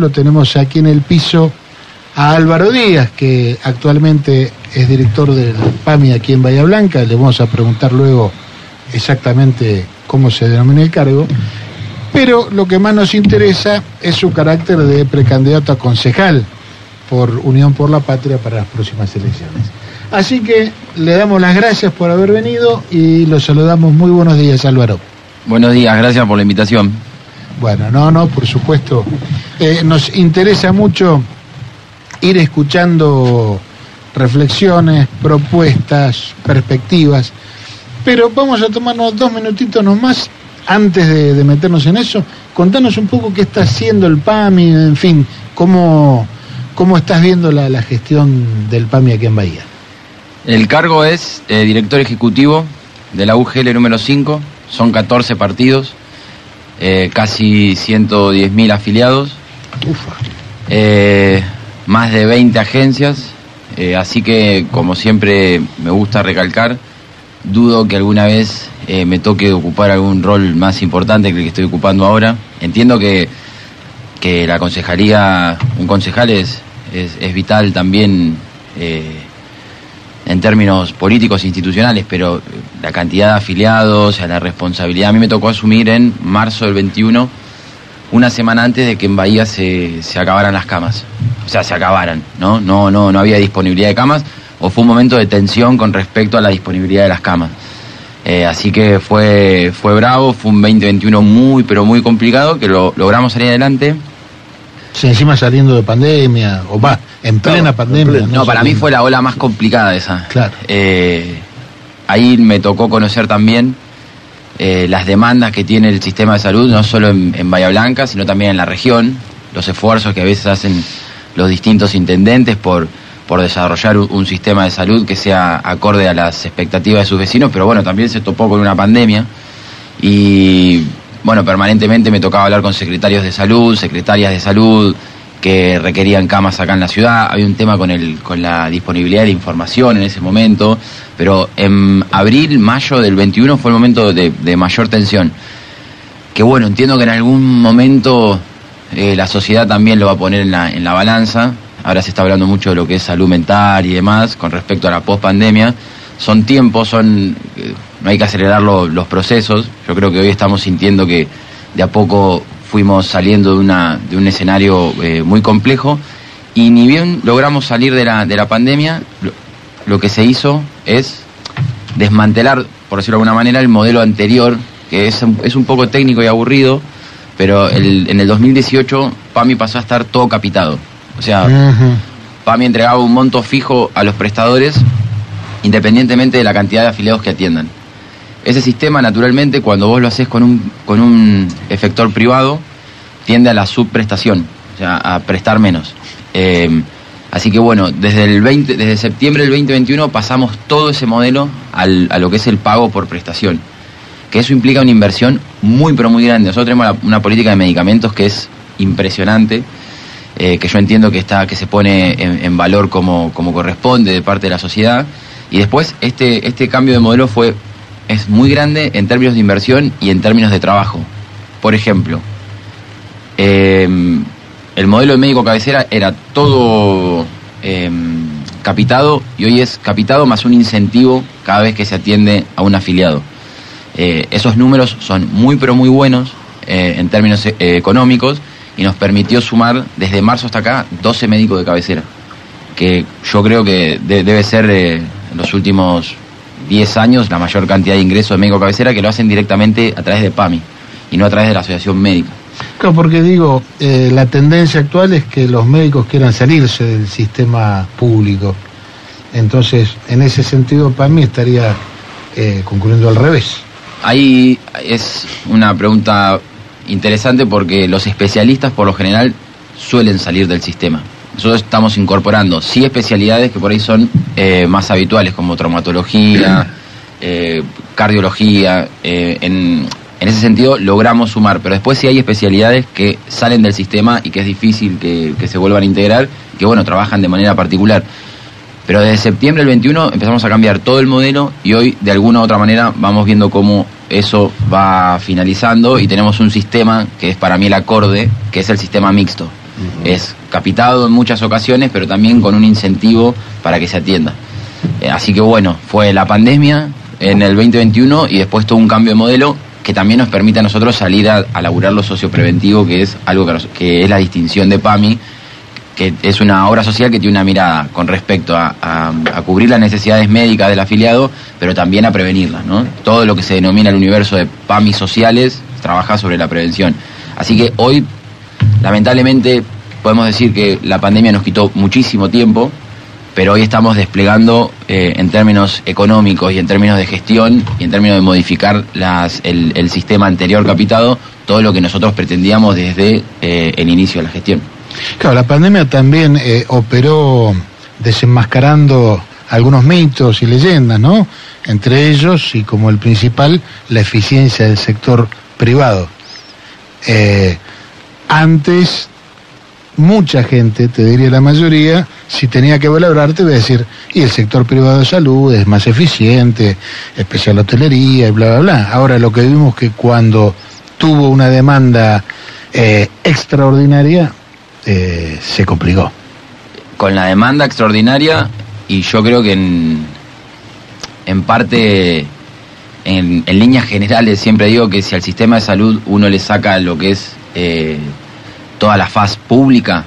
Lo tenemos aquí en el piso a Álvaro Díaz, que actualmente es director del PAMI aquí en Bahía Blanca. Le vamos a preguntar luego exactamente cómo se denomina el cargo. Pero lo que más nos interesa es su carácter de precandidato a concejal por Unión por la Patria para las próximas elecciones. Así que le damos las gracias por haber venido y lo saludamos. Muy buenos días, Álvaro. Buenos días, gracias por la invitación. Bueno, no, no, por supuesto. Eh, nos interesa mucho ir escuchando reflexiones, propuestas, perspectivas, pero vamos a tomarnos dos minutitos nomás antes de, meternos en eso. Contanos un poco qué está haciendo el PAMI, en fin, cómo, cómo estás viendo la, gestión del PAMI aquí en Bahía. El cargo es eh, director ejecutivo de la UGL número 5, son 14 partidos, eh, casi 110.000 afiliados, eh, más de 20 agencias, eh, así que como siempre me gusta recalcar, dudo que alguna vez me toque ocupar algún rol más importante que el que estoy ocupando ahora. Entiendo que, que la concejalía, un concejal es, es, es vital también en términos políticos e institucionales, pero la cantidad de afiliados, la responsabilidad, a mí me tocó asumir en marzo del 21, una semana antes de que en Bahía se, se acabaran las camas. O sea, se acabaran, ¿no? No, no, no había disponibilidad de camas, o fue un momento de tensión con respecto a la disponibilidad de las camas. Eh, así que fue, fue bravo, fue un 2021 muy, pero muy complicado, que lo logramos salir adelante. Sí, encima saliendo de pandemia, o va, en plena pandemia. No, para mí fue la ola más complicada esa. Claro. Eh, ahí me tocó conocer también eh, las demandas que tiene el sistema de salud, no solo en, Bahía Blanca, sino también en la región, los esfuerzos que a veces hacen los distintos intendentes por, por desarrollar un, sistema de salud que sea acorde a las expectativas de sus vecinos, pero bueno, también se topó con una pandemia y bueno, permanentemente me tocaba hablar con secretarios de salud, secretarias de salud, que requerían camas acá en la ciudad. Había un tema con, el, con la disponibilidad de información en ese momento, pero en abril, mayo del 21 fue el momento de, mayor tensión. Que bueno, entiendo que en algún momento eh, la sociedad también lo va a poner en la, en la balanza. Ahora se está hablando mucho de lo que es salud mental y demás con respecto a la pospandemia. Son tiempos, son eh, no hay que acelerar los procesos. Yo creo que hoy estamos sintiendo que de a poco fuimos saliendo de, una, de un escenario eh, muy complejo y ni bien logramos salir de la, de la pandemia, lo, que se hizo es desmantelar, por decirlo de alguna manera, el modelo anterior, que es, es un poco técnico y aburrido, pero el, en el 2018 PAMI pasó a estar todo capitado. O sea, PAMI entregaba un monto fijo a los prestadores independientemente de la cantidad de afiliados que atiendan. Ese sistema, naturalmente, cuando vos lo haces con un, con un efector privado, tiende a la subprestación, o sea, a prestar menos. Eh, así que bueno, desde el 20, desde septiembre del 2021 pasamos todo ese modelo al, a lo que es el pago por prestación. Que eso implica una inversión muy, pero muy grande. Nosotros tenemos una política de medicamentos que es impresionante. Eh, que yo entiendo que está que se pone en, en, valor como, como corresponde de parte de la sociedad y después este este cambio de modelo fue es muy grande en términos de inversión y en términos de trabajo. Por ejemplo, em, el modelo de médico cabecera era todo em, capitado y hoy es capitado más un incentivo cada vez que se atiende a un afiliado. Eh, esos números son muy pero muy buenos eh, en términos eh, económicos y nos permitió sumar desde marzo hasta acá 12 médicos de cabecera, que yo creo que debe ser los últimos 10 años la mayor cantidad de ingresos de médico cabecera que lo hacen directamente a través de PAMI y no a través de la asociación médica. Claro, porque digo, eh, la tendencia actual es que los médicos quieran salirse del sistema público. Entonces, en ese sentido, PAMI estaría eh, concluyendo al revés. Ahí es una pregunta interesante porque los especialistas por lo general suelen salir del sistema nosotros estamos incorporando sí especialidades que por ahí son eh, más habituales, como traumatología, eh, cardiología. Eh, en, ese sentido logramos sumar, pero después sí hay especialidades que salen del sistema y que es difícil que, se vuelvan a integrar, que bueno, trabajan de manera particular. Pero desde septiembre del 21 empezamos a cambiar todo el modelo y hoy de alguna u otra manera vamos viendo cómo eso va finalizando y tenemos un sistema que es para mí el acorde, que es el sistema mixto Es capitado en muchas ocasiones, pero también con un incentivo para que se atienda. Eh, así que bueno, fue la pandemia en el 2021 y después todo un cambio de modelo que también nos permite a nosotros salir a, a laburar lo sociopreventivo, que es algo que, es la distinción de PAMI, que es una obra social que tiene una mirada con respecto a, cubrir las necesidades médicas del afiliado, pero también a prevenirlas. ¿no? Todo lo que se denomina el universo de PAMI sociales trabaja sobre la prevención. Así que hoy, lamentablemente, podemos decir que la pandemia nos quitó muchísimo tiempo, pero hoy estamos desplegando eh, en términos económicos y en términos de gestión y en términos de modificar el, sistema anterior capitado todo lo que nosotros pretendíamos desde eh, el inicio de la gestión. Claro, la pandemia también eh, operó desenmascarando algunos mitos y leyendas, ¿no? Entre ellos, y como el principal, la eficiencia del sector privado. Antes, mucha gente, te diría la mayoría, si tenía que valorarte, iba a decir, y el sector privado de salud es más eficiente, especial hotelería y bla, bla, bla. Ahora lo que vimos que cuando tuvo una demanda eh, extraordinaria, eh, se complicó. Con la demanda extraordinaria y yo creo que en, en parte, en, líneas generales, siempre digo que si al sistema de salud uno le saca lo que es eh, toda la faz pública,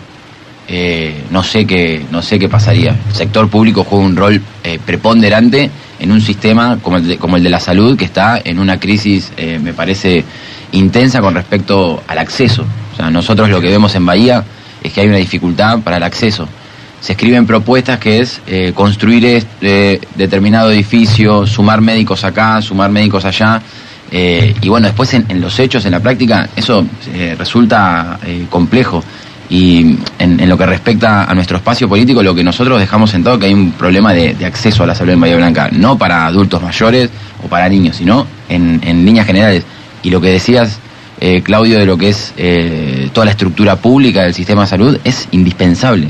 eh, no sé qué no sé qué pasaría. El sector público juega un rol preponderante en un sistema como el, de, como el de la salud que está en una crisis, me parece, intensa con respecto al acceso. Nosotros lo que vemos en Bahía es que hay una dificultad para el acceso. Se escriben propuestas que es eh, construir este determinado edificio, sumar médicos acá, sumar médicos allá. Eh, y bueno, después en, los hechos, en la práctica, eso resulta complejo. Y en, lo que respecta a nuestro espacio político, lo que nosotros dejamos sentado que hay un problema de, acceso a la salud en Bahía Blanca, no para adultos mayores o para niños, sino en, en líneas generales. Y lo que decías eh, Claudio, de lo que es eh, toda la estructura pública del sistema de salud es indispensable.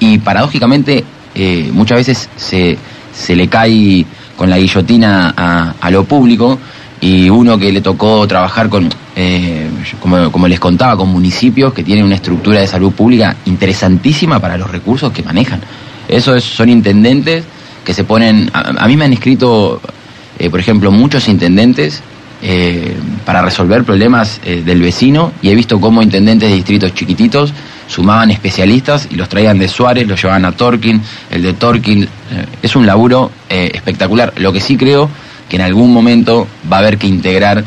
Y paradójicamente eh, muchas veces se, se, le cae con la guillotina a, lo público y uno que le tocó trabajar con, como, como, les contaba, con municipios que tienen una estructura de salud pública interesantísima para los recursos que manejan. Eso son intendentes que se ponen, a, mí me han escrito, por ejemplo, muchos intendentes eh, para resolver problemas eh, del vecino y he visto cómo intendentes de distritos chiquititos sumaban especialistas y los traían de Suárez, los llevaban a Torquín, el de Torquín. Eh, es un laburo espectacular. Lo que sí creo que en algún momento va a haber que integrar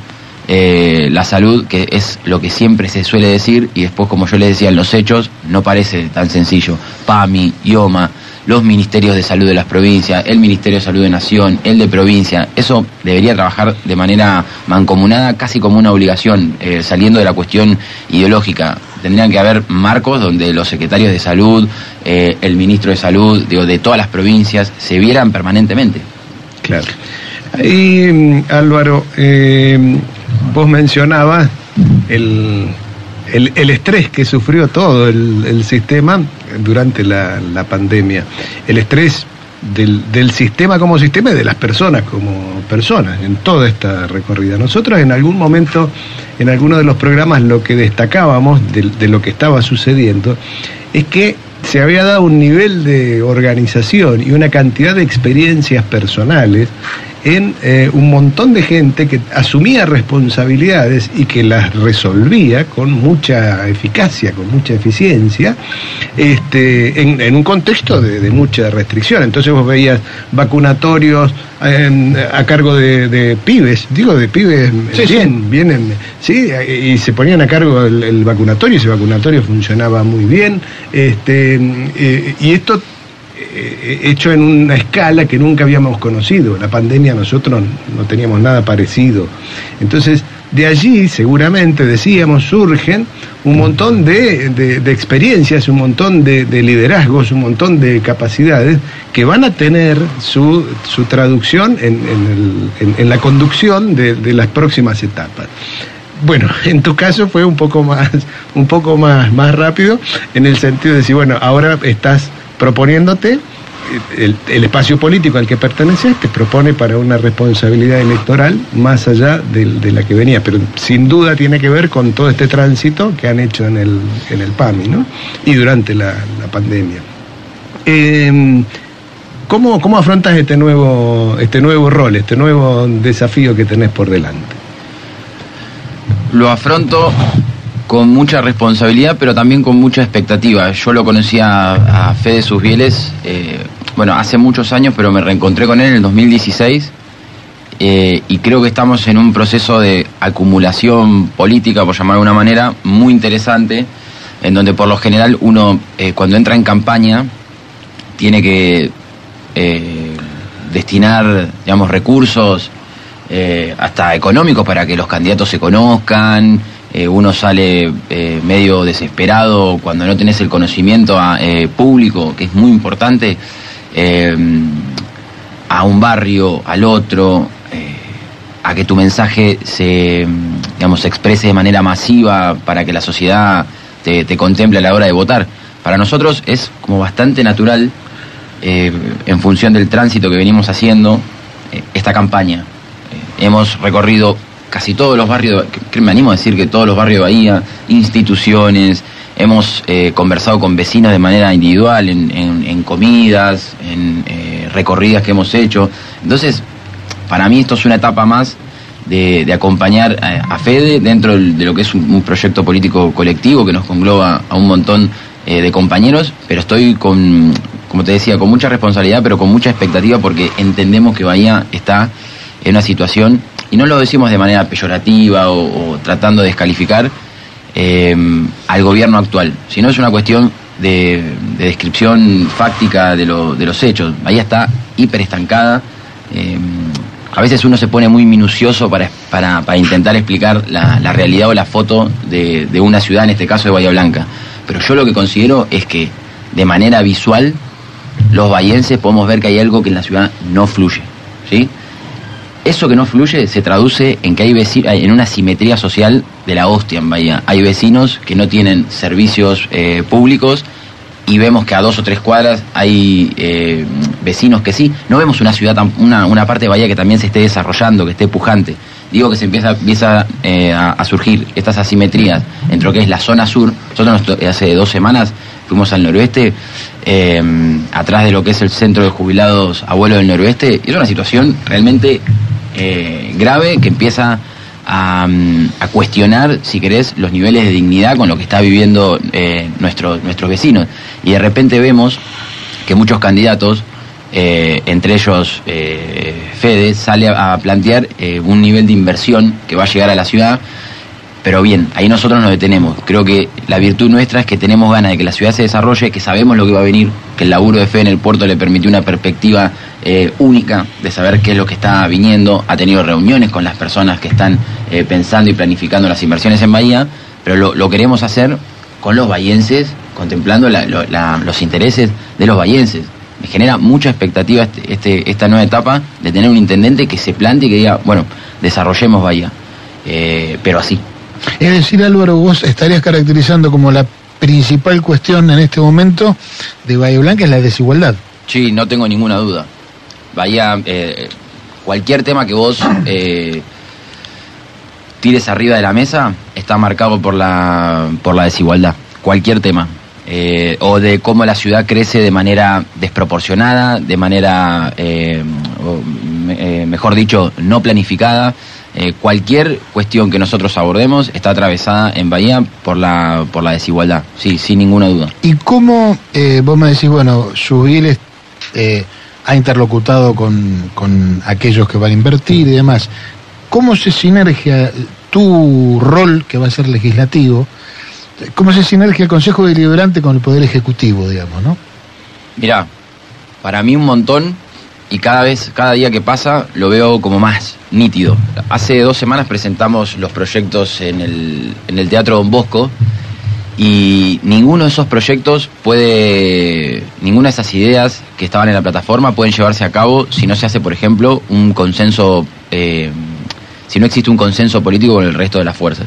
la salud, que es lo que siempre se suele decir, y después, como yo les decía en los hechos, no parece tan sencillo. PAMI, IOMA, los ministerios de salud de las provincias, el Ministerio de Salud de Nación, el de provincia. Eso debería trabajar de manera mancomunada, casi como una obligación, eh, saliendo de la cuestión ideológica. Tendrían que haber marcos donde los secretarios de salud, eh, el ministro de salud, digo, de todas las provincias, se vieran permanentemente. Claro. Y Álvaro, eh, vos mencionabas el el, estrés que sufrió todo el, sistema durante la, pandemia, el estrés del, sistema como sistema y de las personas como personas en toda esta recorrida. Nosotros en algún momento, en alguno de los programas, lo que destacábamos de lo que estaba sucediendo es que se había dado un nivel de organización y una cantidad de experiencias personales en eh, un montón de gente que asumía responsabilidades y que las resolvía con mucha eficacia, con mucha eficiencia, este, en, un contexto de, mucha restricción. Entonces vos veías vacunatorios a cargo de, pibes, digo de pibes bien, vienen, sí, y se ponían a cargo el, vacunatorio, y ese vacunatorio funcionaba muy bien, este, eh, y esto hecho en una escala que nunca habíamos conocido. La pandemia nosotros no teníamos nada parecido. Entonces, de allí seguramente, decíamos, surgen un montón de, experiencias, un montón de, liderazgos, un montón de capacidades que van a tener su, traducción en, la conducción de, las próximas etapas. Bueno, en tu caso fue un poco más, un poco más, más rápido, en el sentido de decir, bueno, ahora estás proponiéndote el, espacio político al que perteneces te propone para una responsabilidad electoral más allá de, la que venía, pero sin duda tiene que ver con todo este tránsito que han hecho en el, en el PAMI ¿no? y durante la, pandemia. Em, ¿cómo, ¿Cómo afrontas este nuevo, este nuevo rol, este nuevo desafío que tenés por delante? Lo afronto con mucha responsabilidad, pero también con mucha expectativa. Yo lo conocía a, Fede Susbieles, eh, bueno, hace muchos años, pero me reencontré con él en el 2016 eh, y creo que estamos en un proceso de acumulación política, por llamarlo de una manera, muy interesante, en donde por lo general uno, eh, cuando entra en campaña, tiene que destinar, digamos, recursos, hasta económicos para que los candidatos se conozcan, eh, uno sale eh, medio desesperado cuando no tenés el conocimiento ah, eh, público, que es muy importante, a un barrio, al otro, a que tu mensaje se, digamos, se exprese de manera masiva para que la sociedad te contemple a la hora de votar. Para nosotros es como bastante natural, en función del tránsito que venimos haciendo, esta campaña. hemos recorrido casi todos los barrios, me animo a decir que todos los barrios de Bahía, instituciones, hemos eh, conversado con vecinos de manera individual, en, comidas, en eh, recorridas que hemos hecho. Entonces, para mí esto es una etapa más de, acompañar a, Fede dentro de lo que es un, proyecto político colectivo que nos congloba a un montón eh, de compañeros, pero estoy con, como te decía, con mucha responsabilidad, pero con mucha expectativa porque entendemos que Bahía está en una situación y no lo decimos de manera peyorativa o, tratando de descalificar eh, al gobierno actual, sino es una cuestión de, descripción fáctica de, los hechos. Ahí está hiper estancada. Eh, a veces uno se pone muy minucioso para, para, intentar explicar la, realidad o la foto de, de, una ciudad, en este caso de Bahía Blanca. Pero yo lo que considero es que de manera visual los bahienses podemos ver que hay algo que en la ciudad no fluye. ¿sí? Eso que no fluye se traduce en que hay en una simetría social de la hostia en Bahía. Hay vecinos que no tienen servicios eh, públicos y vemos que a dos o tres cuadras hay eh, vecinos que sí. No vemos una ciudad, una, una parte de Bahía que también se esté desarrollando, que esté pujante. Digo que se empieza, empieza eh, a, surgir estas asimetrías entre lo que es la zona sur. Nosotros hace dos semanas fuimos al noroeste, atrás de lo que es el centro de jubilados abuelo del noroeste, y es una situación realmente eh, grave que empieza a, cuestionar, si querés, los niveles de dignidad con lo que está viviendo eh, nuestros vecinos. Y de repente vemos que muchos candidatos, eh, entre ellos Fede, sale a, plantear un nivel de inversión que va a llegar a la ciudad pero bien, ahí nosotros nos detenemos. Creo que la virtud nuestra es que tenemos ganas de que la ciudad se desarrolle, que sabemos lo que va a venir, que el laburo de fe en el puerto le permitió una perspectiva eh, única de saber qué es lo que está viniendo. Ha tenido reuniones con las personas que están eh, pensando y planificando las inversiones en Bahía, pero lo, queremos hacer con los bahienses, contemplando los intereses de los bahienses. Me genera mucha expectativa este, este, esta nueva etapa de tener un intendente que se plante y que diga, bueno, desarrollemos Bahía, eh, pero así, es decir, Álvaro, vos estarías caracterizando como la principal cuestión en este momento de Bahía Blanca es la desigualdad. Sí, no tengo ninguna duda. Bahía, eh, cualquier tema que vos eh, tires arriba de la mesa está marcado por la, por la desigualdad. Cualquier tema. Eh, o de cómo la ciudad crece de manera desproporcionada, de manera, mejor dicho, no planificada. Eh, cualquier cuestión que nosotros abordemos está atravesada en Bahía por la, por la desigualdad, sí, sin ninguna duda. ¿Y cómo, eh, vos me decís, bueno, Subiles eh, ha interlocutado con, con aquellos que van a invertir y demás, ¿cómo se sinergia tu rol, que va a ser legislativo, cómo se sinergia el Consejo Deliberante con el Poder Ejecutivo, digamos, no? Mirá, para mí un montón y cada vez, cada día que pasa, lo veo como más nítido. Hace dos semanas presentamos los proyectos en el, en el Teatro Don Bosco y ninguno de esos proyectos puede, ninguna de esas ideas que estaban en la plataforma pueden llevarse a cabo si no se hace, por ejemplo, un consenso, eh, si no existe un consenso político con el resto de las fuerzas.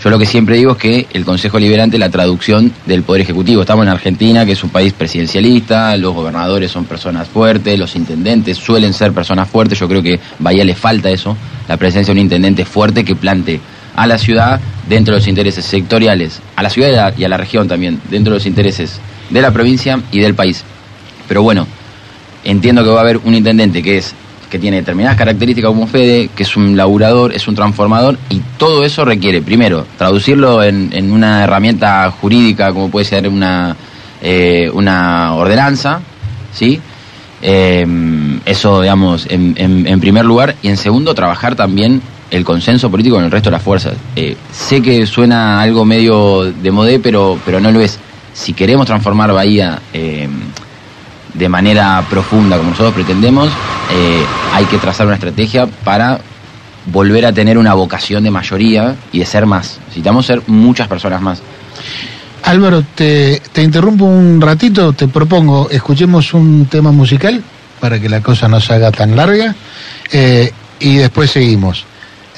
Yo lo que siempre digo es que el Consejo Liberante es la traducción del Poder Ejecutivo. Estamos en Argentina, que es un país presidencialista, los gobernadores son personas fuertes, los intendentes suelen ser personas fuertes. Yo creo que a Bahía le falta eso, la presencia de un intendente fuerte que plante a la ciudad dentro de los intereses sectoriales, a la ciudad y a la región también, dentro de los intereses de la provincia y del país. Pero bueno, entiendo que va a haber un intendente que es que tiene determinadas características como Fede, que es un laburador, es un transformador, y todo eso requiere, primero, traducirlo en, una herramienta jurídica como puede ser una, eh, una ordenanza, ¿sí? Eh, eso, digamos, en, en, primer lugar, y en segundo, trabajar también el consenso político con el resto de las fuerzas. Eh, sé que suena algo medio de modé, pero, pero no lo es. Si queremos transformar Bahía de manera profunda como nosotros pretendemos, eh, hay que trazar una estrategia para volver a tener una vocación de mayoría y de ser más. Necesitamos ser muchas personas más. Álvaro, te, interrumpo un ratito, te propongo, escuchemos un tema musical para que la cosa no se haga tan larga eh, y después seguimos.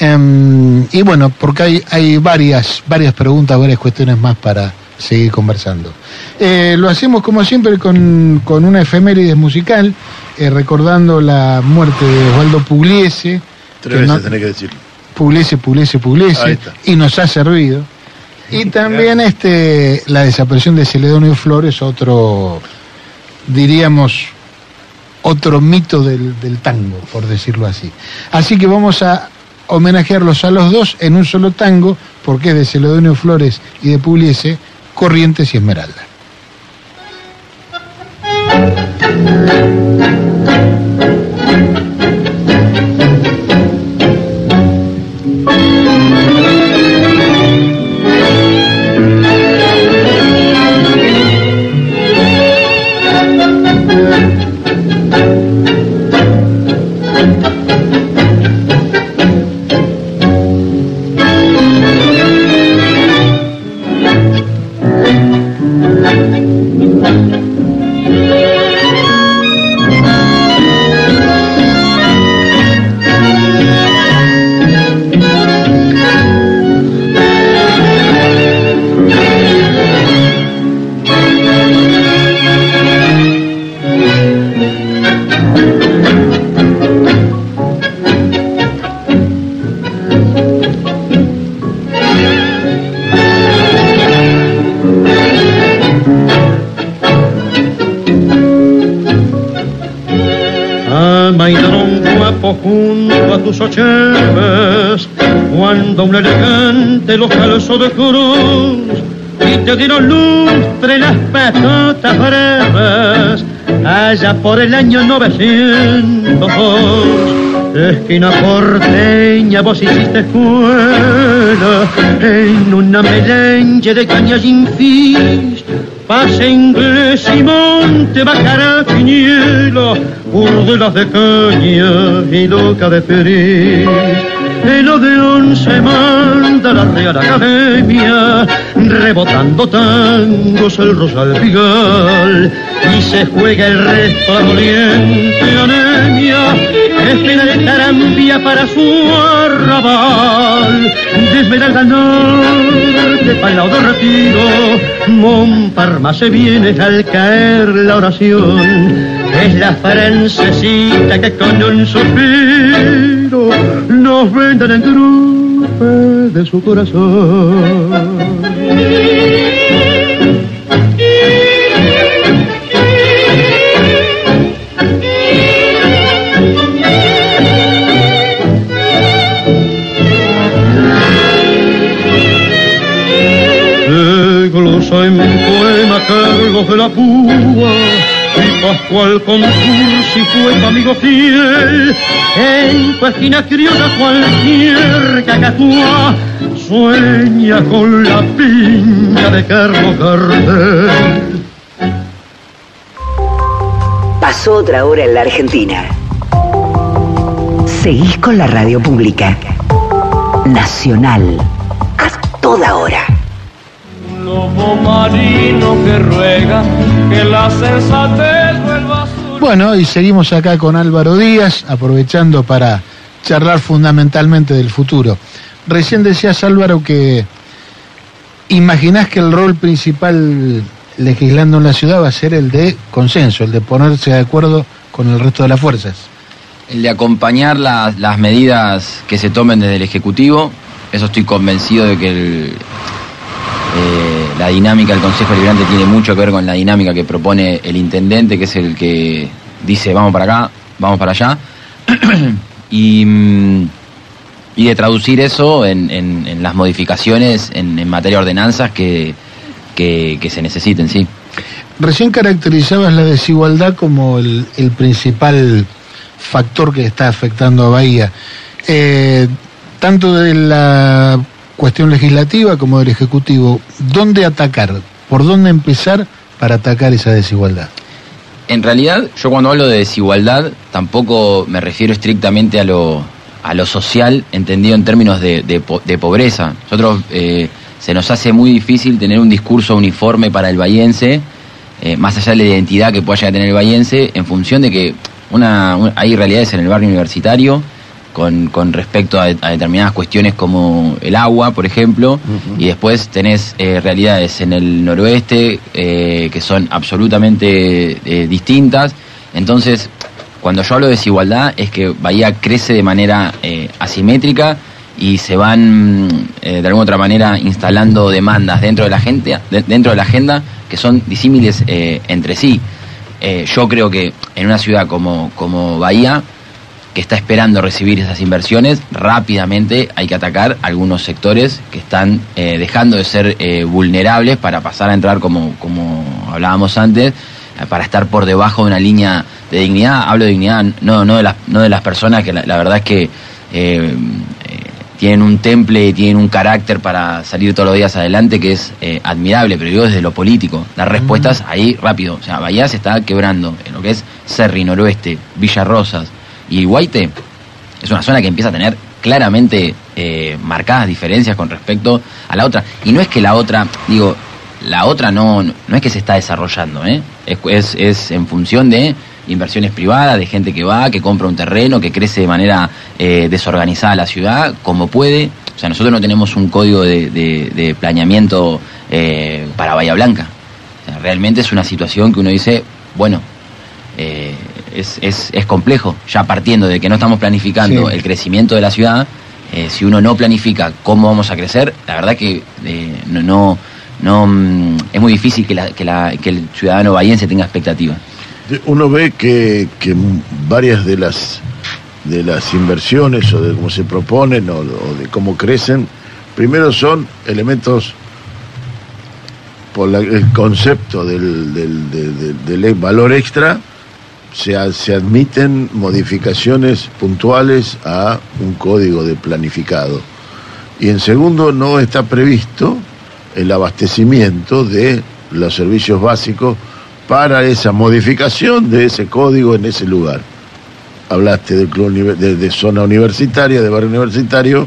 Em, y bueno, porque hay, hay varias, varias preguntas, varias cuestiones más para, seguir conversando. Eh, lo hacemos como siempre con, con una efeméride musical, eh, recordando la muerte de Osvaldo Pugliese. Tres veces tenés que decirlo. Pugliese, Pugliese, Pugliese, y nos ha servido. Y también este la desaparición de Celedonio Flores, otro, diríamos, otro mito del, del tango, por decirlo así. Así que vamos a homenajearlos a los dos en un solo tango, porque es de Celedonio Flores y de Pugliese, Corrientes y Esmeralda. Cuando un elegante los calzó de cruz y te dieron lustre las patotas breves allá por el año 902 esquina porteña vos hiciste escuela en una melenche de cañas infis pase inglés y monte bajará quiniela urdelas de caña y loca de feliz el Odeón se manda la Real Academia, rebotando tangos el Rosal Pigal, y se juega el resto la doliente anemia, espera de tarambia para su arrabal, de Esmeralda Norte para de retiro, Montparma se viene al caer la oración, es la francesita que con un suspiro nos venden en grupo de su corazón. en poema Carlos de la Púa y Pascual Concursi fue tu amigo fiel. En tu esquina criolla cualquier cacatúa sueña con la piña de Carlos Gardel. Pasó otra hora en la Argentina. Seguís con la radio pública. Nacional. A toda hora marino que ruega que la sensatez vuelva Bueno, y seguimos acá con Álvaro Díaz, aprovechando para charlar fundamentalmente del futuro. Recién decías, Álvaro, que imaginás que el rol principal legislando en la ciudad va a ser el de consenso, el de ponerse de acuerdo con el resto de las fuerzas. El de acompañar las, las medidas que se tomen desde el Ejecutivo, eso estoy convencido de que el, eh, la dinámica del Consejo Liberante tiene mucho que ver con la dinámica que propone el intendente, que es el que dice vamos para acá, vamos para allá, y, mm, y de traducir eso en, en- las modificaciones en, materia de ordenanzas que, que, se necesiten, sí. Recién caracterizabas la desigualdad como el, el principal factor que está afectando a Bahía, Eh, tanto de la cuestión legislativa como del Ejecutivo. ¿Dónde atacar? ¿Por dónde empezar para atacar esa desigualdad? En realidad, yo cuando hablo de desigualdad, tampoco me refiero estrictamente a lo, a lo social, entendido en términos de, de po- de pobreza. Nosotros eh, se nos hace muy difícil tener un discurso uniforme para el bahiense, eh, más allá de la identidad que pueda llegar a tener el bahiense, en función de que una, un- hay realidades en el barrio universitario con, con respecto a, a determinadas cuestiones como el agua, por ejemplo, y después tenés eh, realidades en el noroeste eh, que son absolutamente eh, distintas. Entonces, cuando yo hablo de desigualdad es que Bahía crece de manera eh, asimétrica y se van eh, de alguna otra manera instalando demandas dentro de la gente, de- dentro de la agenda que son disímiles eh, entre sí. Yo creo que en una ciudad como, como Bahía, que está esperando recibir esas inversiones, rápidamente hay que atacar algunos sectores que están eh, dejando de ser eh, vulnerables para pasar a entrar, como, como hablábamos antes, eh, para estar por debajo de una línea de dignidad. Hablo de dignidad no, no, de, las, no de las personas que la, la verdad es que eh, tienen un temple y tienen un carácter para salir todos los días adelante que es eh, admirable, pero digo desde lo político, dar respuestas ahí rápido. O sea, Bahía se está quebrando en lo que es Cerri, Noroeste, Villa Rosas y Guaite. Es una zona que empieza a tener claramente eh, marcadas diferencias con respecto a la otra. Y no es que la otra, digo, la otra no, no es que se está desarrollando, ¿eh? es, es, en función de inversiones privadas, de gente que va, que compra un terreno, que crece de manera eh, desorganizada la ciudad, como puede. O sea, nosotros no tenemos un código de, planeamiento para Bahía Blanca. Realmente es una situación que uno dice, bueno, eh, es, es, es complejo, ya partiendo de que no estamos planificando Sí. el crecimiento de la ciudad, eh, si uno no planifica cómo vamos a crecer, la verdad que eh, no, no, no, mm, es muy difícil que, la, que, la, que el ciudadano bahiense tenga expectativas. Uno ve que, que varias de las de las inversiones o de cómo se proponen o, o de cómo crecen, primero son elementos por la- el concepto del, del- de- de- del valor extra, se, se admiten modificaciones puntuales a un código de planificado. Y en segundo, no está previsto el abastecimiento de los servicios básicos para esa modificación de ese código en ese lugar. Hablaste del club de, de zona universitaria, de barrio universitario.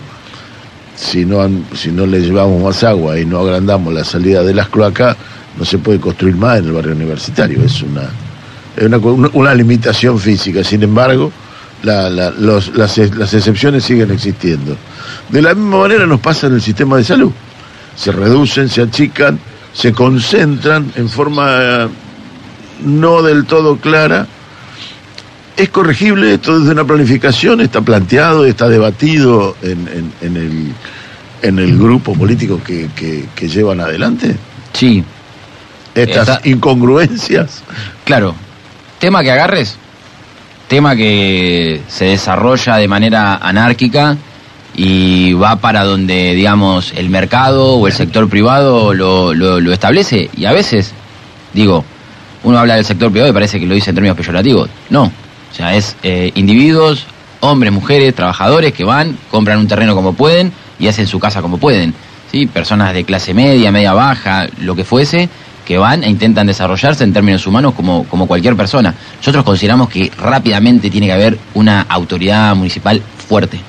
Si no, si no le llevamos más agua y no agrandamos la salida de las cloacas, no se puede construir más en el barrio universitario. Es una, una, una- una limitación física. Sin embargo, la- la- los- las, las excepciones siguen existiendo. De la misma manera nos pasa en el sistema de salud. Se reducen, se achican, se concentran en forma eh, no del todo clara. Es corregible esto desde una planificación, está planteado, está debatido en, en- en el, en el grupo político que, que- que llevan adelante. Sí, Estas Está- incongruencias. Claro, tema que agarres, tema que se desarrolla de manera anárquica y va para donde, digamos, el mercado o el sector privado lo, lo- establece. Y a veces, digo, uno habla del sector privado y parece que lo dice en términos peyorativos. No, o sea, es eh, individuos, hombres, mujeres, trabajadores que van, compran un terreno como pueden y hacen su casa como pueden. ¿sí? Personas de clase media, media baja, lo que fuese, que van e intentan desarrollarse en términos humanos como, como cualquier persona. Nosotros consideramos que rápidamente tiene que haber una autoridad municipal fuerte.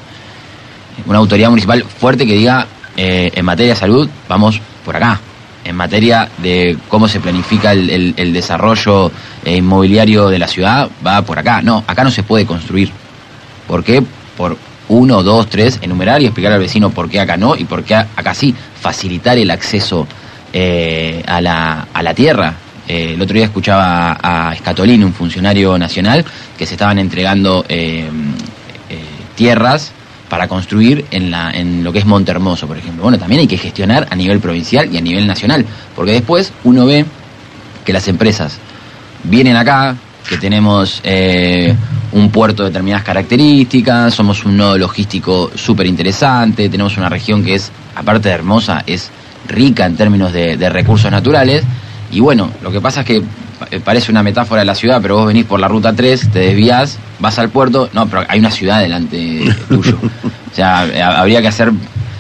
Una autoridad municipal fuerte que diga, eh, en materia de salud, vamos por acá. En materia de cómo se planifica el, el- desarrollo eh, inmobiliario de la ciudad, va por acá. No, acá no se puede construir. ¿Por qué? Por uno, dos, tres, enumerar y explicar al vecino por qué acá no y por qué acá sí. facilitar el acceso eh, a, la, a la tierra. Eh, el otro día escuchaba a Escatolini, un funcionario nacional, que se estaban entregando eh, eh, tierras para construir en, la, en lo que es Montermoso, por ejemplo. Bueno, también hay que gestionar a nivel provincial y a nivel nacional, porque después uno ve que las empresas vienen acá, que tenemos eh, un puerto de determinadas características, somos un nodo logístico súper interesante, tenemos una región que es, aparte de hermosa, es rica en términos de, de recursos naturales. Y bueno, lo que pasa es que eh, parece una metáfora de la ciudad, pero vos venís por la ruta 3, te desvías, vas al puerto, no, pero hay una ciudad delante tuyo. O sea, eh, habría que hacer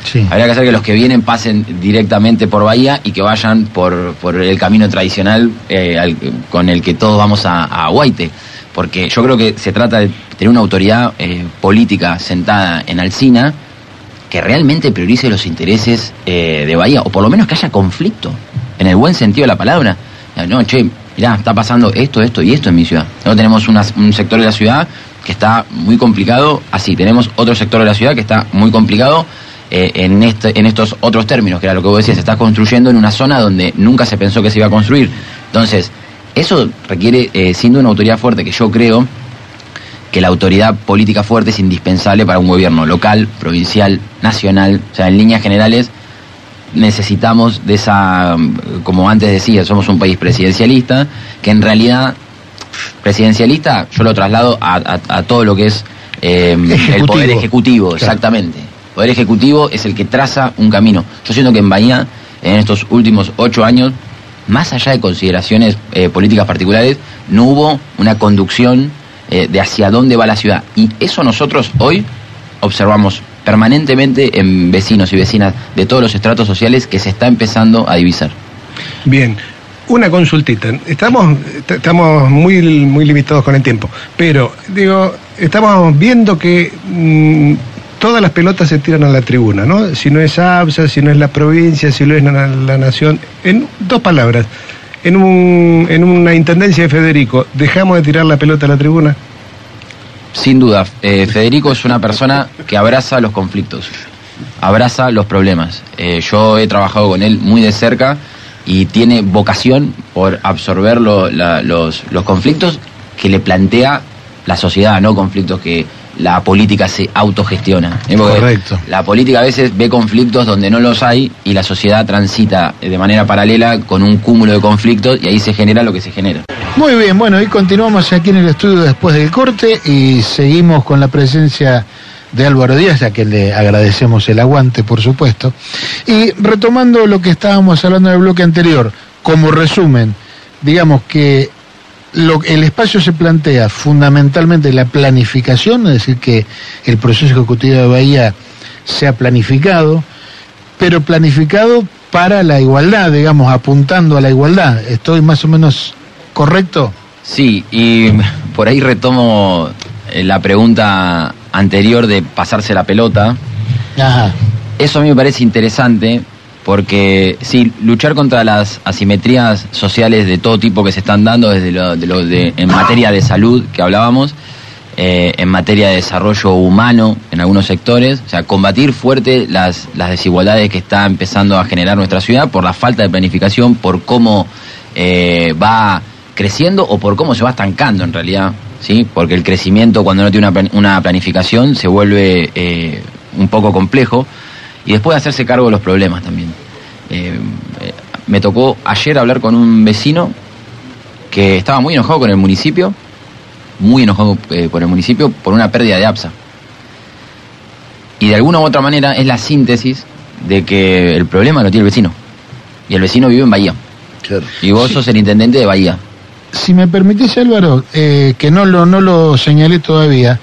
Sí. Habría que hacer que los que vienen pasen directamente por Bahía y que vayan por, por el camino tradicional eh, al- con el que todos vamos a, a Guaite. Porque yo creo que se trata de tener una autoridad eh, política sentada en Alcina que realmente priorice los intereses eh, de Bahía, o por lo menos que haya conflicto, en el buen sentido de la palabra. No, che, mirá, está pasando esto, esto y esto en mi ciudad. Luego tenemos una- un sector de la ciudad que está muy complicado, así, tenemos otro sector de la ciudad que está muy complicado eh, en, este, en estos otros términos, que era lo que vos decías, se está construyendo en una zona donde nunca se pensó que se iba a construir. Entonces, eso requiere, eh, siendo una autoridad fuerte, que yo creo que la autoridad política fuerte es indispensable para un gobierno local, provincial, nacional, o sea, en líneas generales necesitamos de esa, como antes decía, somos un país presidencialista, que en realidad presidencialista yo lo traslado a, a- a todo lo que es eh, el poder ejecutivo, Claro. exactamente. El poder ejecutivo es el que traza un camino. Yo siento que en Bahía, en estos últimos ocho años, más allá de consideraciones eh, políticas particulares, no hubo una conducción eh, de hacia dónde va la ciudad. Y eso nosotros hoy observamos permanentemente en vecinos y vecinas de todos los estratos sociales que se está empezando a divisar. Bien, una consultita. Estamos, est- estamos muy, muy limitados con el tiempo, pero digo, estamos viendo que mm, todas las pelotas se tiran a la tribuna, ¿no? Si no es ABSA, si no es la provincia, si no es la nación. En dos palabras, en, un, en una intendencia de Federico, ¿dejamos de tirar la pelota a la tribuna? Sin duda, eh, Federico es una persona que abraza los conflictos, abraza los problemas. Eh, yo he trabajado con él muy de cerca y tiene vocación por absorber los, los conflictos que le plantea la sociedad, no conflictos que la política se autogestiona. ¿eh? Correcto. La política a veces ve conflictos donde no los hay y la sociedad transita de manera paralela con un cúmulo de conflictos y ahí se genera lo que se genera. Muy bien, bueno, y continuamos aquí en el estudio después del corte y seguimos con la presencia de Álvaro Díaz, a quien le agradecemos el aguante, por supuesto. Y retomando lo que estábamos hablando en el bloque anterior, como resumen, digamos que lo, el espacio se plantea fundamentalmente la planificación, es decir, que el proceso ejecutivo de Bahía sea planificado, pero planificado para la igualdad, digamos, apuntando a la igualdad. ¿Estoy más o menos correcto? Sí, y por ahí retomo eh, la pregunta anterior de pasarse la pelota. Ajá. Eso a mí me parece interesante porque sí, luchar contra las asimetrías sociales de todo tipo que se están dando desde lo, de lo de, en materia de salud que hablábamos, eh, en materia de desarrollo humano en algunos sectores, o sea, combatir fuerte las, las desigualdades que está empezando a generar nuestra ciudad por la falta de planificación, por cómo eh, va creciendo o por cómo se va estancando en realidad, ¿sí? Porque el crecimiento cuando no tiene una, una planificación se vuelve eh, un poco complejo y después hacerse cargo de los problemas también. Eh, eh, me tocó ayer hablar con un vecino que estaba muy enojado con el municipio, muy enojado eh, por el municipio por una pérdida de APSA. Y de alguna u otra manera es la síntesis de que el problema lo tiene el vecino. Y el vecino vive en Bahía. Claro. Y vos sos el intendente de Bahía. Si me permitís, Álvaro, eh, que no lo, no lo señalé todavía,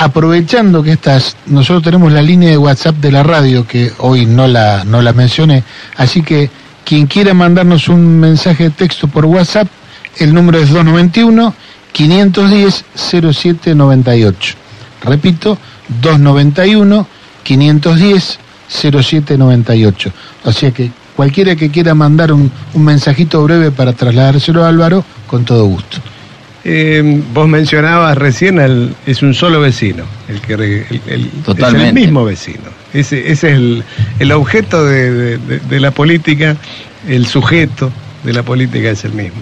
aprovechando que estás, nosotros tenemos la línea de WhatsApp de la radio, que hoy no la, no la mencioné, así que quien quiera mandarnos un mensaje de texto por WhatsApp, el número es 291 510 0798. Repito, 291 510 0798. O sea que cualquiera que quiera mandar un, un mensajito breve para trasladárselo a Álvaro, con todo gusto. Eh, vos mencionabas recién, al- es un solo vecino, el que el- el- es el mismo vecino. Ese, ese es el, el objeto de, de- de- de la política, el sujeto de la política es el mismo.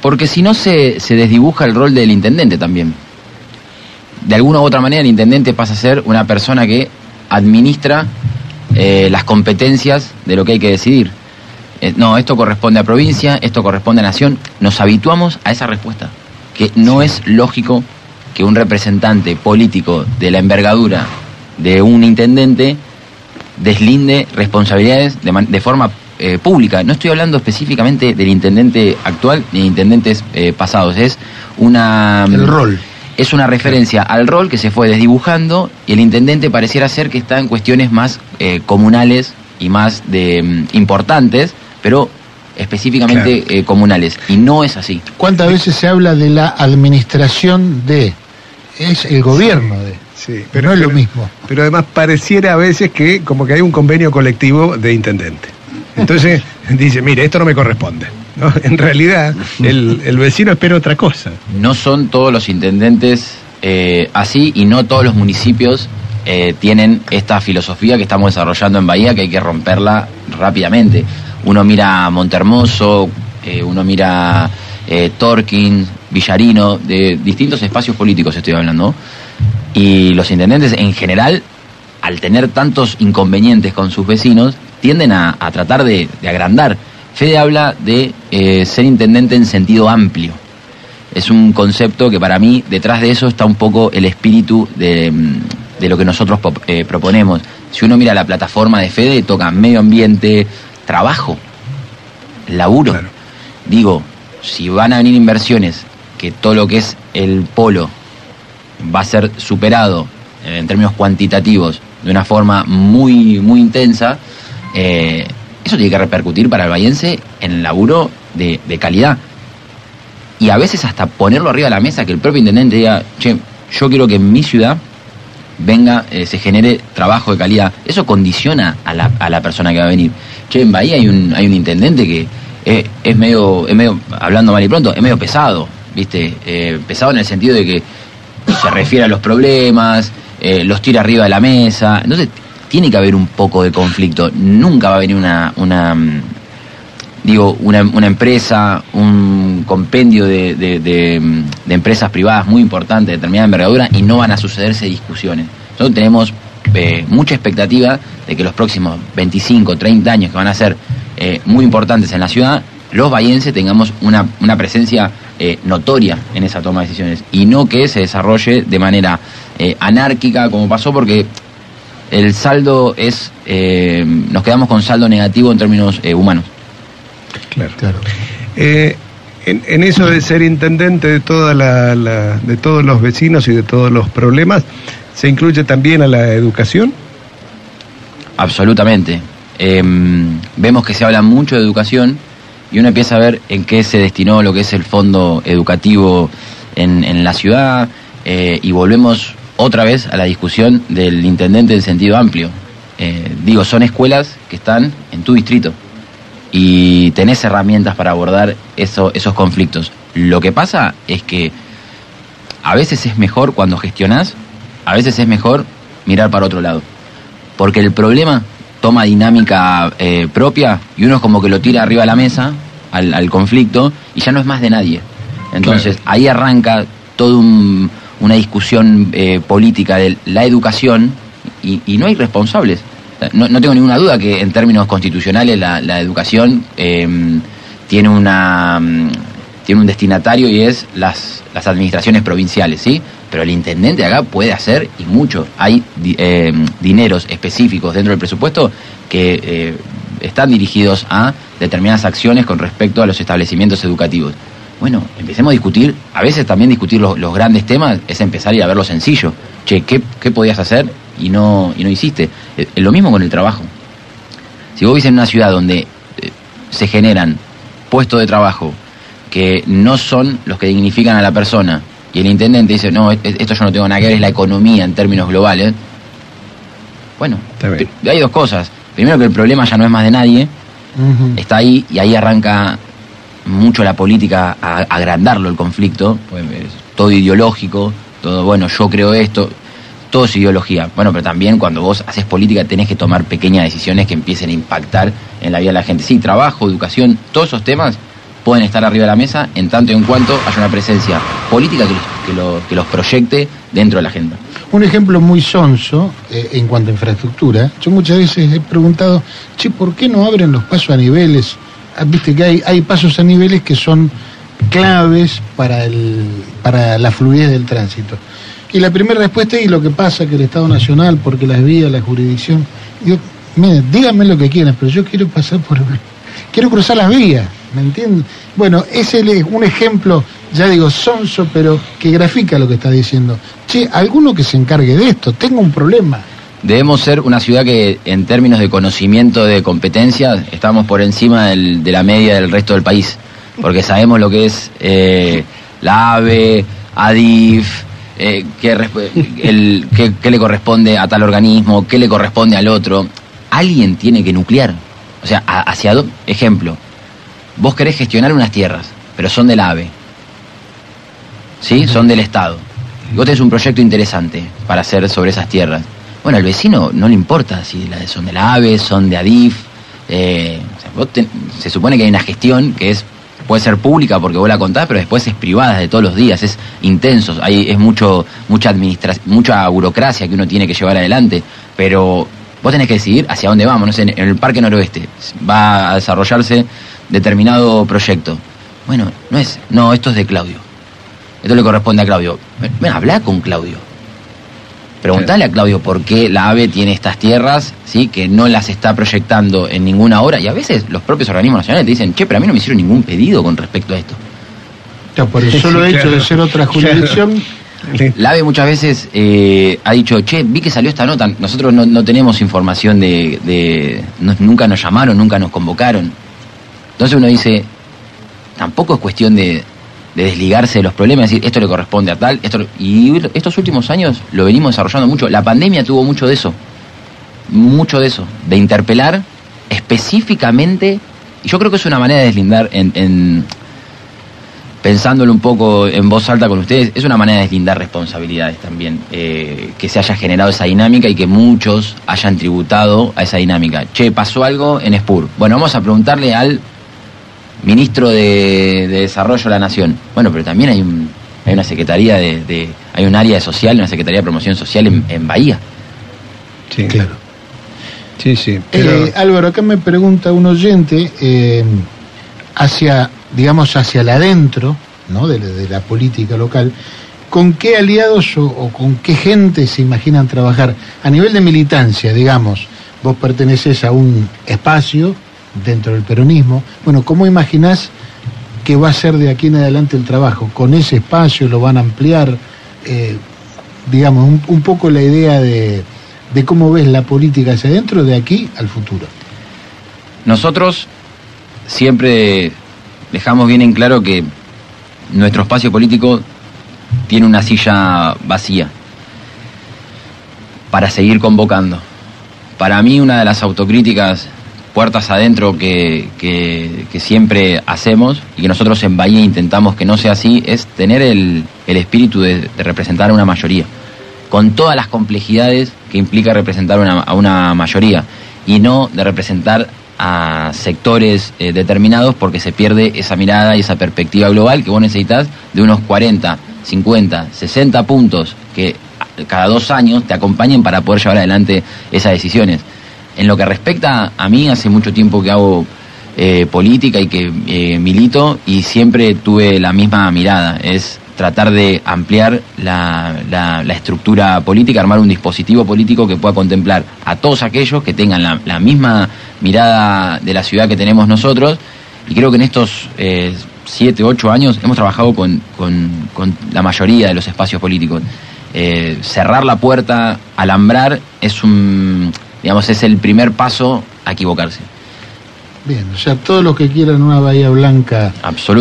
Porque si no se, se desdibuja el rol del intendente también. De alguna u otra manera el intendente pasa a ser una persona que administra eh, las competencias de lo que hay que decidir. Eh, no, esto corresponde a provincia, esto corresponde a nación. Nos habituamos a esa respuesta, que no es lógico que un representante político de la envergadura de un intendente deslinde responsabilidades de, man- de forma eh, pública. No estoy hablando específicamente del intendente actual ni de intendentes eh, pasados, es una El rol. es una referencia al rol que se fue desdibujando y el intendente pareciera ser que está en cuestiones más eh, comunales y más de mm, importantes, pero específicamente eh, comunales y no es así. ¿Cuántas veces se habla de la administración de? Es el gobierno de. Sí, Pero no es lo mismo. Pero además pareciera a veces que como que hay un convenio colectivo de intendente. Entonces dice, mire, esto no me corresponde. ¿no? En realidad, el, el vecino espera otra cosa. No son todos los intendentes eh, así y no todos los municipios eh, tienen esta filosofía que estamos desarrollando en Bahía que hay que romperla rápidamente. Uno mira Montermoso, eh, uno mira eh, Torquín, Villarino, de distintos espacios políticos estoy hablando. Y los intendentes en general, al tener tantos inconvenientes con sus vecinos, tienden a, tratar de, agrandar. Fede habla de eh, ser intendente en sentido amplio. Es un concepto que para mí detrás de eso está un poco el espíritu de, de lo que nosotros eh, proponemos. Si uno mira la plataforma de Fede, toca medio ambiente, trabajo, laburo. Claro. Digo, si van a venir inversiones, que todo lo que es el polo va a ser superado eh, en términos cuantitativos de una forma muy, muy intensa, eh, eso tiene que repercutir para el bahiense en el laburo de, de calidad. Y a veces hasta ponerlo arriba de la mesa, que el propio intendente diga, che, yo quiero que en mi ciudad venga, eh, se genere trabajo de calidad. Eso condiciona a la, a la persona que va a venir. Che, en Bahía hay un, hay un intendente que es medio, es medio, hablando mal y pronto, es medio pesado, ¿viste? Eh, pesado en el sentido de que se refiere a los problemas, eh, los tira arriba de la mesa. Entonces, tiene que haber un poco de conflicto. Nunca va a venir una, una mm, digo, una, una empresa, un compendio de, mm, de empresas privadas muy importantes de determinada envergadura y no van a sucederse discusiones. Nosotros tenemos eh, mucha expectativa de que los próximos 25, 30 años que van a ser eh, muy importantes en la ciudad, los bahienses tengamos una, una presencia eh, notoria en esa toma de decisiones y no que se desarrolle de manera eh, anárquica como pasó porque el saldo es, eh, nos quedamos con saldo negativo en términos eh, humanos. Claro. Claro. Eh, en, en eso de ser intendente de toda la, la- de todos los vecinos y de todos los problemas, ¿se incluye también a la educación? Absolutamente. Eh, vemos que se habla mucho de educación y uno empieza a ver en qué se destinó lo que es el fondo educativo en, en la ciudad eh, y volvemos otra vez a la discusión del intendente en sentido amplio. Eh, digo, son escuelas que están en tu distrito y tenés herramientas para abordar eso- esos conflictos. Lo que pasa es que a veces es mejor cuando gestionás, a veces es mejor mirar para otro lado. Porque el problema toma dinámica eh, propia y uno es como que lo tira arriba de la mesa al, al conflicto y ya no es más de nadie. Entonces ahí arranca toda un- una discusión eh, política de la educación y, y no hay responsables. No, no tengo ninguna duda que en términos constitucionales la, la educación eh, tiene una tiene un destinatario y es las, las administraciones provinciales, ¿sí? Pero el intendente acá puede hacer y mucho. Hay eh, dineros específicos dentro del presupuesto que eh, están dirigidos a determinadas acciones con respecto a los establecimientos educativos. Bueno, empecemos a discutir, a veces también discutir los, los grandes temas es empezar a ir a ver lo sencillo. Che, ¿qué, qué podías hacer y no, y no hiciste? Eh, lo mismo con el trabajo. Si vos vivís en una ciudad donde eh, se generan puestos de trabajo que no son los que dignifican a la persona y el intendente dice, no, e- esto yo no tengo nada que ver, es la economía en términos globales, bueno, hay dos cosas. Primero que el problema ya no es más de nadie, está ahí y ahí arranca mucho la política a agrandarlo el conflicto, pues, todo ideológico, todo bueno, yo creo esto. todo es ideología. Bueno, pero también cuando vos haces política tenés que tomar pequeñas decisiones que empiecen a impactar en la vida de la gente. Sí, trabajo, educación, todos esos temas pueden estar arriba de la mesa en tanto y en cuanto haya una presencia política que los, proyecte dentro de la agenda. Un ejemplo muy sonso eh, en cuanto a infraestructura. Yo muchas veces he preguntado, che, ¿por qué no abren los pasos a niveles? Ah, Viste que hay, pasos a niveles que son claves para, la fluidez del tránsito. Y la primera respuesta es, lo que pasa que el Estado Nacional, porque las vías, la jurisdicción... Mire, díganme lo que quieran, pero yo quiero pasar por... Quiero cruzar las vías, ¿me entienden? Bueno, ese es un ejemplo, ya digo, sonso, pero que grafica lo que está diciendo. Che, alguno que se encargue de esto, tengo un problema. Debemos ser una ciudad que en términos de conocimiento de competencia estamos por encima del- de la media del resto del país, porque sabemos lo que es eh, la AVE, ADIF, eh, qué, el- qué- le corresponde a tal organismo, qué le corresponde al otro. Alguien tiene que nuclear. O sea, hacia ejemplo, vos querés gestionar unas tierras, pero son del AVE, ¿sí? Son del Estado. Y vos tenés un proyecto interesante para hacer sobre esas tierras. Bueno, al vecino no le importa si son de la AVE, son de ADIF. eh, o sea, vos ten- se supone que hay una gestión que es puede ser pública porque vos la contás, pero después es privada de todos los días, es intenso, hay, es mucho mucha administra mucha burocracia que uno tiene que llevar adelante, pero vos tenés que decidir hacia dónde vamos, no sé, en el Parque Noroeste va a desarrollarse determinado proyecto. Bueno, no es, no, esto es de Claudio. Esto le corresponde a Claudio. Ven, ven, habla con Claudio. Preguntale a Claudio por qué la AVE tiene estas tierras, ¿sí? que no las está proyectando en ninguna hora. Y a veces los propios organismos nacionales te dicen, che, pero a mí no me hicieron ningún pedido con respecto a esto. Ya, por el solo Sí, hecho claro. de ser otra jurisdicción, La AVE muchas veces eh, ha dicho, che, vi que salió esta nota, nosotros no, no tenemos información de... de- no- nunca nos llamaron, nunca nos convocaron. Entonces uno dice, tampoco es cuestión de, de desligarse de los problemas, decir, esto le corresponde a tal, esto... Y estos últimos años lo venimos desarrollando mucho. La pandemia tuvo mucho de eso, mucho de eso, de interpelar específicamente, y yo creo que es una manera de deslindar en, pensándolo un poco en voz alta con ustedes, es una manera de deslindar responsabilidades también, eh, que se haya generado esa dinámica y que muchos hayan tributado a esa dinámica. Che, pasó algo en Spur. Bueno, vamos a preguntarle al ministro de, de Desarrollo de la Nación. Bueno, pero también hay, un- hay una secretaría de, de- hay un área social, una secretaría de promoción social en, en Bahía. Sí, claro. Sí, sí. Pero, Eh, Álvaro, acá me pregunta un oyente eh, hacia, digamos, hacia el adentro ¿no? de, la- de la política local, ¿con qué aliados o, o con qué gente se imaginan trabajar? A nivel de militancia, digamos, vos perteneces a un espacio dentro del peronismo. Bueno, ¿cómo imaginás que va a ser de aquí en adelante el trabajo? ¿Con ese espacio lo van a ampliar? Eh, digamos, un, poco la idea de, de cómo ves la política hacia adentro de aquí al futuro. Nosotros siempre dejamos bien en claro que nuestro espacio político tiene una silla vacía para seguir convocando. Para mí una de las autocríticas puertas adentro que, siempre hacemos y que nosotros en Bahía intentamos que no sea así es tener el, el espíritu de, representar a una mayoría, con todas las complejidades que implica representar una- a una mayoría y no de representar a sectores eh, determinados porque se pierde esa mirada y esa perspectiva global que vos necesitas de unos 40, 50, 60 puntos que cada dos años te acompañen para poder llevar adelante esas decisiones. En lo que respecta a mí, hace mucho tiempo que hago eh, política y que eh, milito y siempre tuve la misma mirada, es tratar de ampliar la, estructura política, armar un dispositivo político que pueda contemplar a todos aquellos que tengan la, misma mirada de la ciudad que tenemos nosotros y creo que en estos eh, siete, ocho años hemos trabajado con, la mayoría de los espacios políticos. Cerrar la puerta, alambrar, es un, digamos, es el primer paso a equivocarse. Bien, o sea, todos los que quieran una Bahía Blanca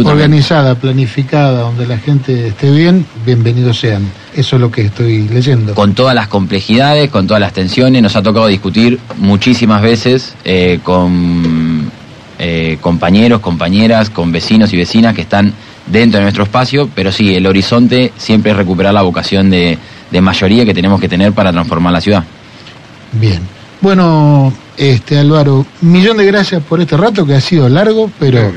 organizada, planificada, donde la gente esté bien, bienvenidos sean. Eso es lo que estoy leyendo. Con todas las complejidades, con todas las tensiones, nos ha tocado discutir muchísimas veces eh, con eh, compañeros, compañeras, con vecinos y vecinas que están dentro de nuestro espacio, pero sí, el horizonte siempre es recuperar la vocación de, de mayoría que tenemos que tener para transformar la ciudad. Bien. Bueno, este Álvaro, millón de gracias por este rato que ha sido largo, pero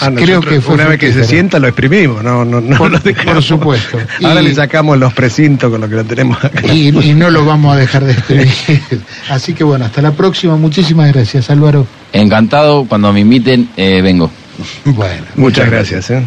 Ah, creo que fue una vez que se sienta lo exprimimos, no, no, no Por- lo dejamos. por supuesto. Ahora Y- le sacamos los precintos con lo que lo tenemos acá. Y, y no lo vamos a dejar de escribir. Así que bueno, hasta la próxima. Muchísimas gracias, Álvaro. Encantado, cuando me inviten, eh, vengo. Bueno. Muchas gracias. ¿eh?